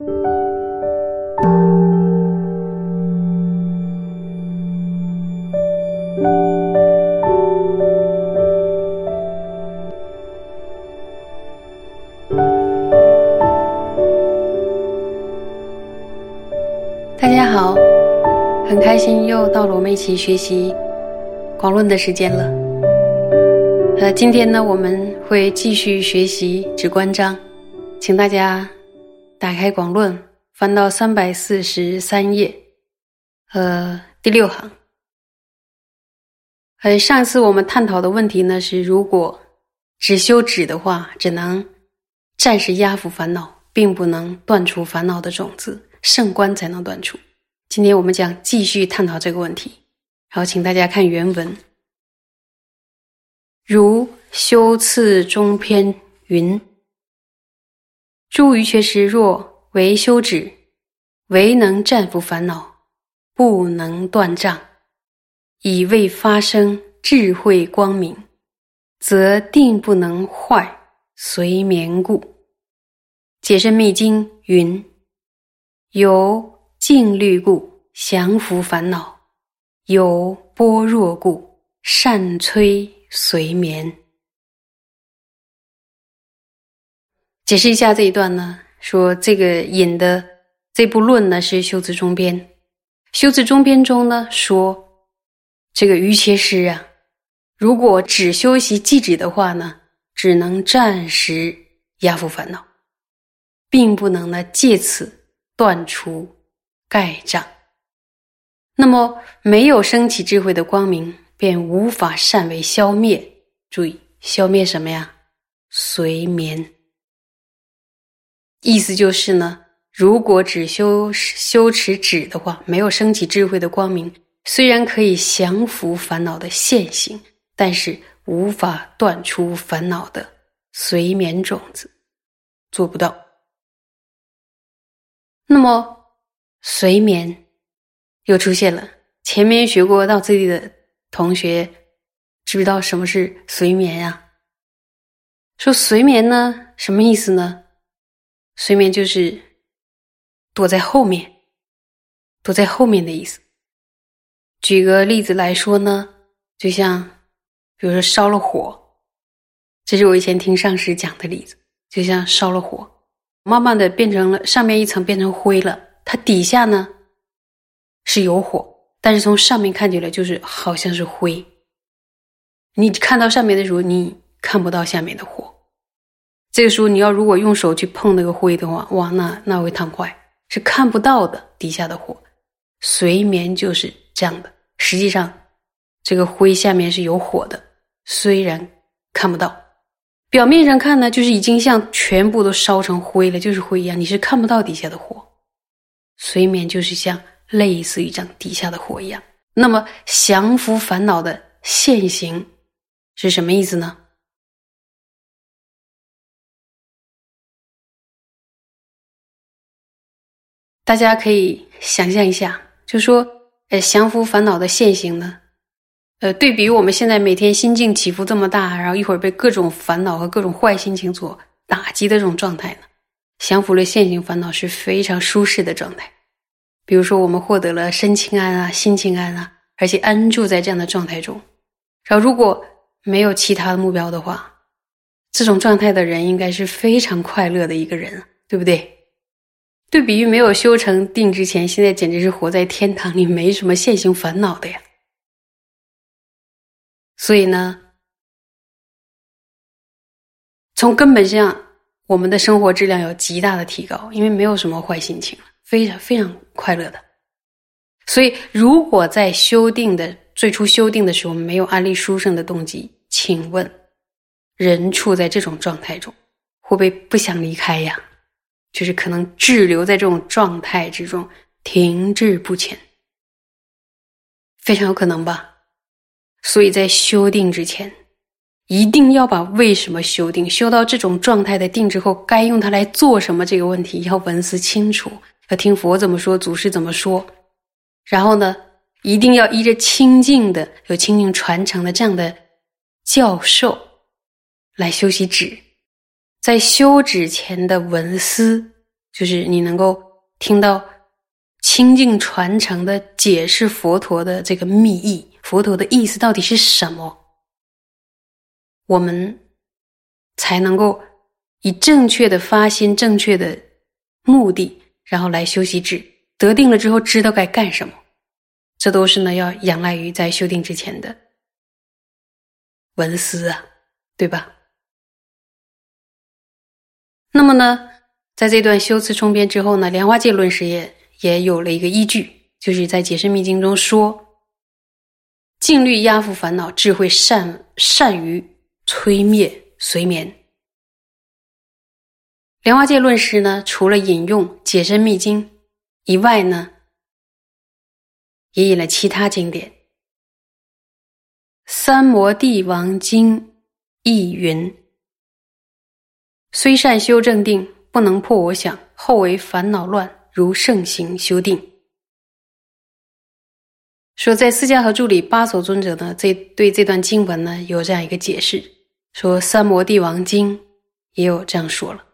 大家好，很开心又到了我们一起学习广论的时间了。呃，今天呢，我们会继续学习止观章，请大家打开广论，翻到三百四十三页，呃，第六行。呃，上次我们探讨的问题呢是，如果只修止的话，只能暂时压服烦恼，并不能断除烦恼的种子。圣观才能断除。今天我们将继续探讨这个问题。好，请大家看原文。如修次中篇云：“诸余缺失若为修止，唯能战服烦恼，不能断障，以未发生智慧光明，则定不能坏，随眠故。”解释密经云。有静虑故，降伏烦恼；有般若故，善摧随眠。解释一下这一段呢？说这个引的这部论呢是《修辞中篇》，《修辞中篇》中呢说，这个瑜伽师啊，如果只修习寂止的话呢，只能暂时压服烦恼，并不能呢借此。断除盖障，那么没有升起智慧的光明，便无法善为消灭。注意，消灭什么呀？随眠。意思就是呢，如果只修修持止的话，没有升起智慧的光明，虽然可以降服烦恼的现行，但是无法断出烦恼的随眠种子，做不到。那么，随眠又出现了。前面学过到这里的同学，知不知道什么是随眠呀？说随眠呢，什么意思呢？随眠就是躲在后面，躲在后面的意思。举个例子来说呢，就像比如说烧了火，这是我以前听上师讲的例子，就像烧了火。慢慢的变成了上面一层变成灰了，它底下呢是有火，但是从上面看起来就是好像是灰。你看到上面的时候，你看不到下面的火。这个时候你要如果用手去碰那个灰的话，哇，那那会烫坏，是看不到的底下的火。随眠就是这样的，实际上这个灰下面是有火的，虽然看不到。表面上看呢，就是已经像全部都烧成灰了，就是灰一样，你是看不到底下的火。随眠就是像类似于这样底下的火一样。那么降服烦恼的现行是什么意思呢？大家可以想象一下，就说，呃，降服烦恼的现行呢？呃，对比我们现在每天心境起伏这么大，然后一会儿被各种烦恼和各种坏心情所打击的这种状态呢，降服了现行烦恼是非常舒适的状态。比如说，我们获得了身清安啊、心清安啊，而且安住在这样的状态中。然后，如果没有其他的目标的话，这种状态的人应该是非常快乐的一个人，对不对？对比于没有修成定之前，现在简直是活在天堂里，没什么现行烦恼的呀。所以呢，从根本上，我们的生活质量有极大的提高，因为没有什么坏心情了，非常非常快乐的。所以，如果在修订的最初修订的时候没有安利书生的动机，请问，人处在这种状态中，会不会不想离开呀？就是可能滞留在这种状态之中，停滞不前，非常有可能吧。所以在修定之前，一定要把为什么修定修到这种状态的定之后，该用它来做什么这个问题要文思清楚，要听佛怎么说，祖师怎么说，然后呢，一定要依着清净的、有清净传承的这样的教授来修习止，在修止前的文思就是你能够听到清净传承的解释佛陀的这个密意，佛陀的意思到底是什么，我们才能够以正确的发心、正确的目的，然后来修习智，得定了之后知道该干什么。这都是呢要仰赖于在修定之前的文思啊，对吧？那么呢，在这段修辞充编之后呢，莲花戒论师也也有了一个依据，就是在解释密经中说，静虑压伏烦恼，智慧善善于摧灭随眠。莲花戒论师呢，除了引用解深密经以外呢，也引了其他经典，《三摩地王经》亦云。虽善修正定，不能破我想，后为烦恼乱，如盛行修定。说在释迦和助理八所尊者呢，这对这段经文呢有这样一个解释，说《三摩地王经》也有这样说了，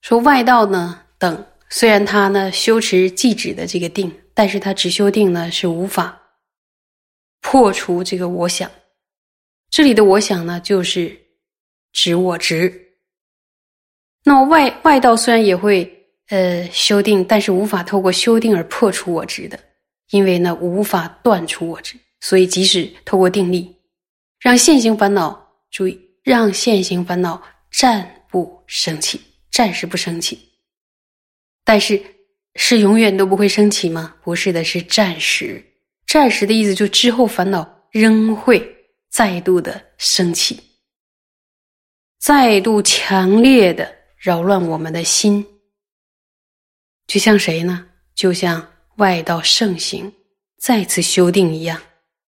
说外道呢等，虽然他呢修持寂止的这个定，但是他只修定呢是无法破除这个我想。这里的我想呢，就是指我执。那么外外道虽然也会呃修定，但是无法透过修定而破除我执的，因为呢无法断除我执，所以即使透过定力，让现行烦恼注意，让现行烦恼暂不生起，暂时不生起。但是是永远都不会升起吗？不是的，是暂时。暂时的意思就之后烦恼仍会再度的升起，再度强烈的。扰乱我们的心，就像谁呢？就像外道盛行再次修订一样，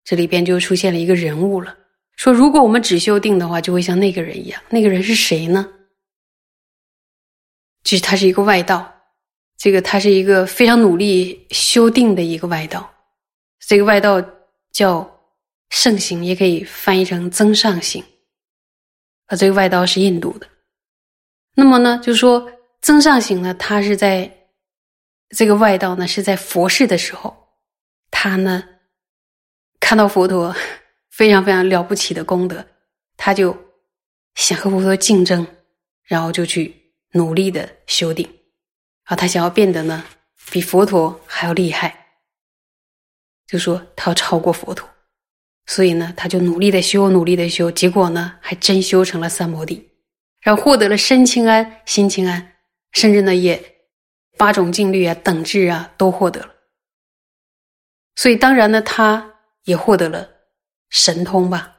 这里边就出现了一个人物了。说如果我们只修订的话，就会像那个人一样。那个人是谁呢？就是他是一个外道，这个他是一个非常努力修订的一个外道。这个外道叫圣行，也可以翻译成增上行。而这个外道是印度的。那么呢，就说增上行呢，他是在这个外道呢，是在佛世的时候，他呢看到佛陀非常非常了不起的功德，他就想和佛陀竞争，然后就去努力的修定，啊，他想要变得呢比佛陀还要厉害，就说他要超过佛陀，所以呢，他就努力的修，努力的修，结果呢，还真修成了三摩地。然后获得了身清安、心清安，甚至呢也八种净律啊、等智啊都获得了。所以当然呢，他也获得了神通吧。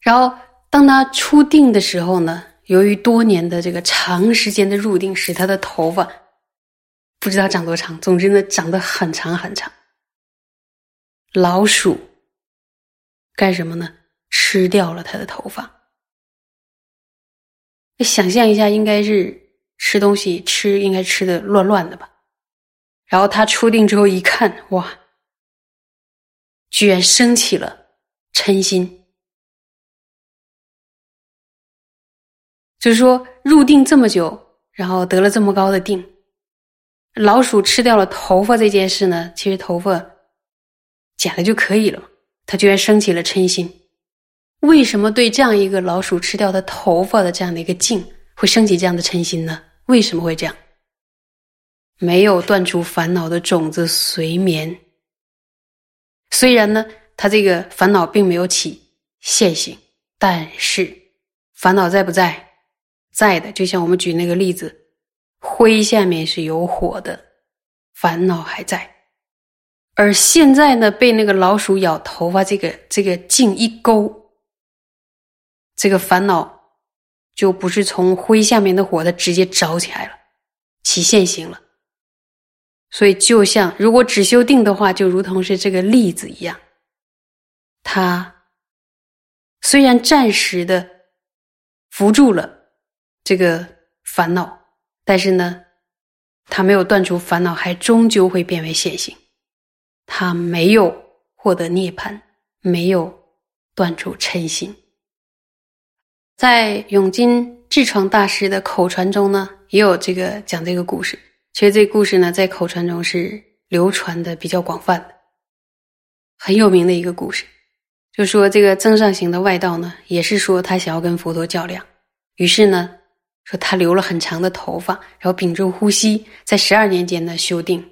然后当他出定的时候呢，由于多年的这个长时间的入定，使他的头发不知道长多长，总之呢长得很长很长。老鼠干什么呢？吃掉了他的头发。想象一下，应该是吃东西吃，应该吃的乱乱的吧。然后他出定之后一看，哇，居然升起了嗔心。就是说入定这么久，然后得了这么高的定，老鼠吃掉了头发这件事呢，其实头发剪了就可以了。他居然升起了嗔心。为什么对这样一个老鼠吃掉的头发的这样的一个境会升起这样的嗔心呢？为什么会这样？没有断除烦恼的种子随眠。虽然呢，他这个烦恼并没有起现行，但是烦恼在不在？在的。就像我们举那个例子，灰下面是有火的，烦恼还在。而现在呢，被那个老鼠咬头发，这个这个劲一勾。这个烦恼就不是从灰下面的火，它直接着起来了，起现行了。所以，就像如果只修定的话，就如同是这个例子一样，它虽然暂时的扶住了这个烦恼，但是呢，它没有断除烦恼，还终究会变为现行。它没有获得涅槃，没有断除嗔心。在《永金痔疮大师的口传中呢，也有这个讲这个故事。其实这故事呢，在口传中是流传的比较广泛的，很有名的一个故事。就说这个增上行的外道呢，也是说他想要跟佛陀较量，于是呢，说他留了很长的头发，然后屏住呼吸，在十二年间呢修定，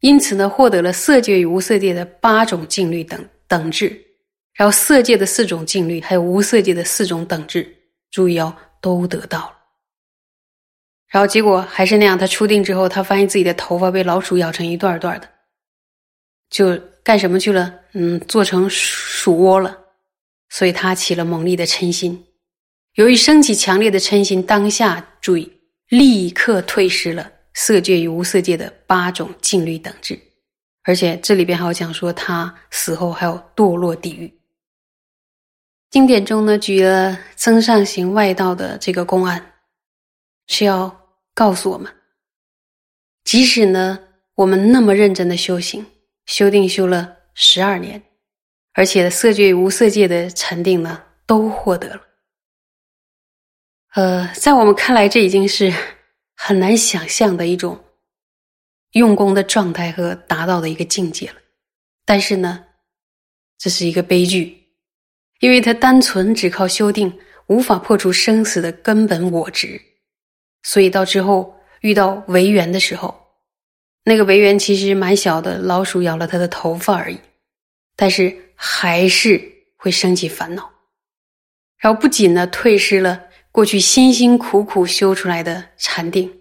因此呢获得了色界与无色界的八种境律等等质，然后色界的四种境律，还有无色界的四种等质，注意哦，都得到了。然后结果还是那样，他出定之后，他发现自己的头发被老鼠咬成一段段的，就。干什么去了？嗯，做成鼠窝了，所以他起了猛烈的嗔心。由于升起强烈的嗔心，当下注意，立刻退失了色界与无色界的八种境律等质，而且这里边还有讲说他死后还有堕落地狱。经典中呢，举了增上行外道的这个公案，是要告诉我们，即使呢我们那么认真的修行。修定修了十二年，而且色界与无色界的禅定呢，都获得了。呃，在我们看来，这已经是很难想象的一种用功的状态和达到的一个境界了。但是呢，这是一个悲剧，因为他单纯只靠修定，无法破除生死的根本我执，所以到之后遇到违缘的时候。那个违缘其实蛮小的，老鼠咬了他的头发而已，但是还是会升起烦恼。然后不仅呢退失了过去辛辛苦苦修出来的禅定，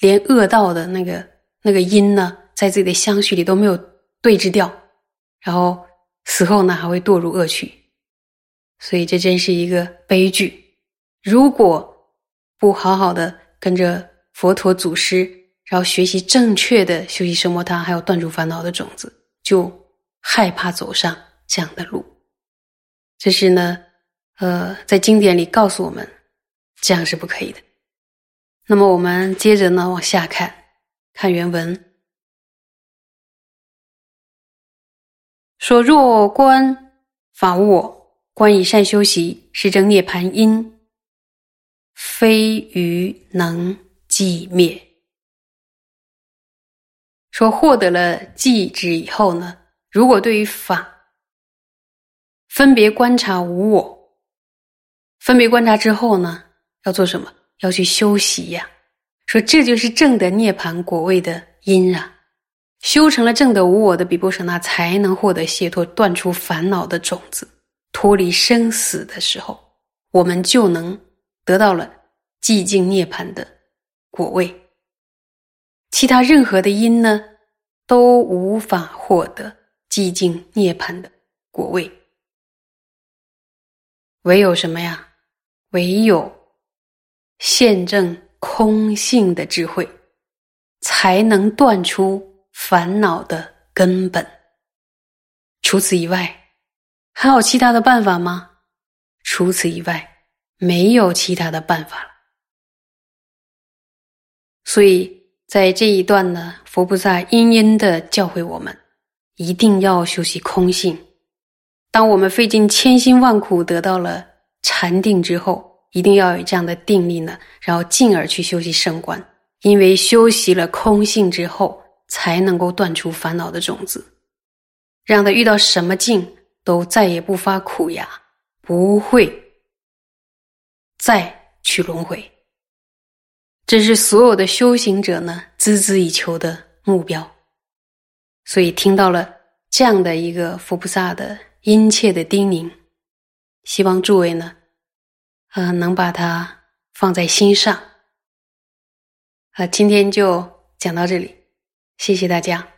连恶道的那个那个因呢，在自己的相续里都没有对治掉，然后死后呢还会堕入恶趣，所以这真是一个悲剧。如果不好好的跟着佛陀祖师。然后学习正确的修习生摩他，还有断除烦恼的种子，就害怕走上这样的路。这是呢，呃，在经典里告诉我们，这样是不可以的。那么我们接着呢往下看，看原文说：若观法无我，观以善修习，是正涅盘因，非于能寂灭。说获得了寂止以后呢，如果对于法分别观察无我，分别观察之后呢，要做什么？要去修习呀。说这就是正的涅盘果位的因啊。修成了正的无我的比波舍那，才能获得解脱，断除烦恼的种子，脱离生死的时候，我们就能得到了寂静涅盘的果位。其他任何的因呢，都无法获得寂静涅槃的果位。唯有什么呀？唯有现证空性的智慧，才能断出烦恼的根本。除此以外，还有其他的办法吗？除此以外，没有其他的办法了。所以。在这一段呢，佛菩萨殷殷的教诲我们，一定要修习空性。当我们费尽千辛万苦得到了禅定之后，一定要有这样的定力呢，然后进而去修习圣观。因为修习了空性之后，才能够断除烦恼的种子，让他遇到什么境都再也不发苦牙，不会再去轮回。这是所有的修行者呢孜孜以求的目标，所以听到了这样的一个佛菩萨的殷切的叮咛，希望诸位呢，呃，能把它放在心上。啊，今天就讲到这里，谢谢大家。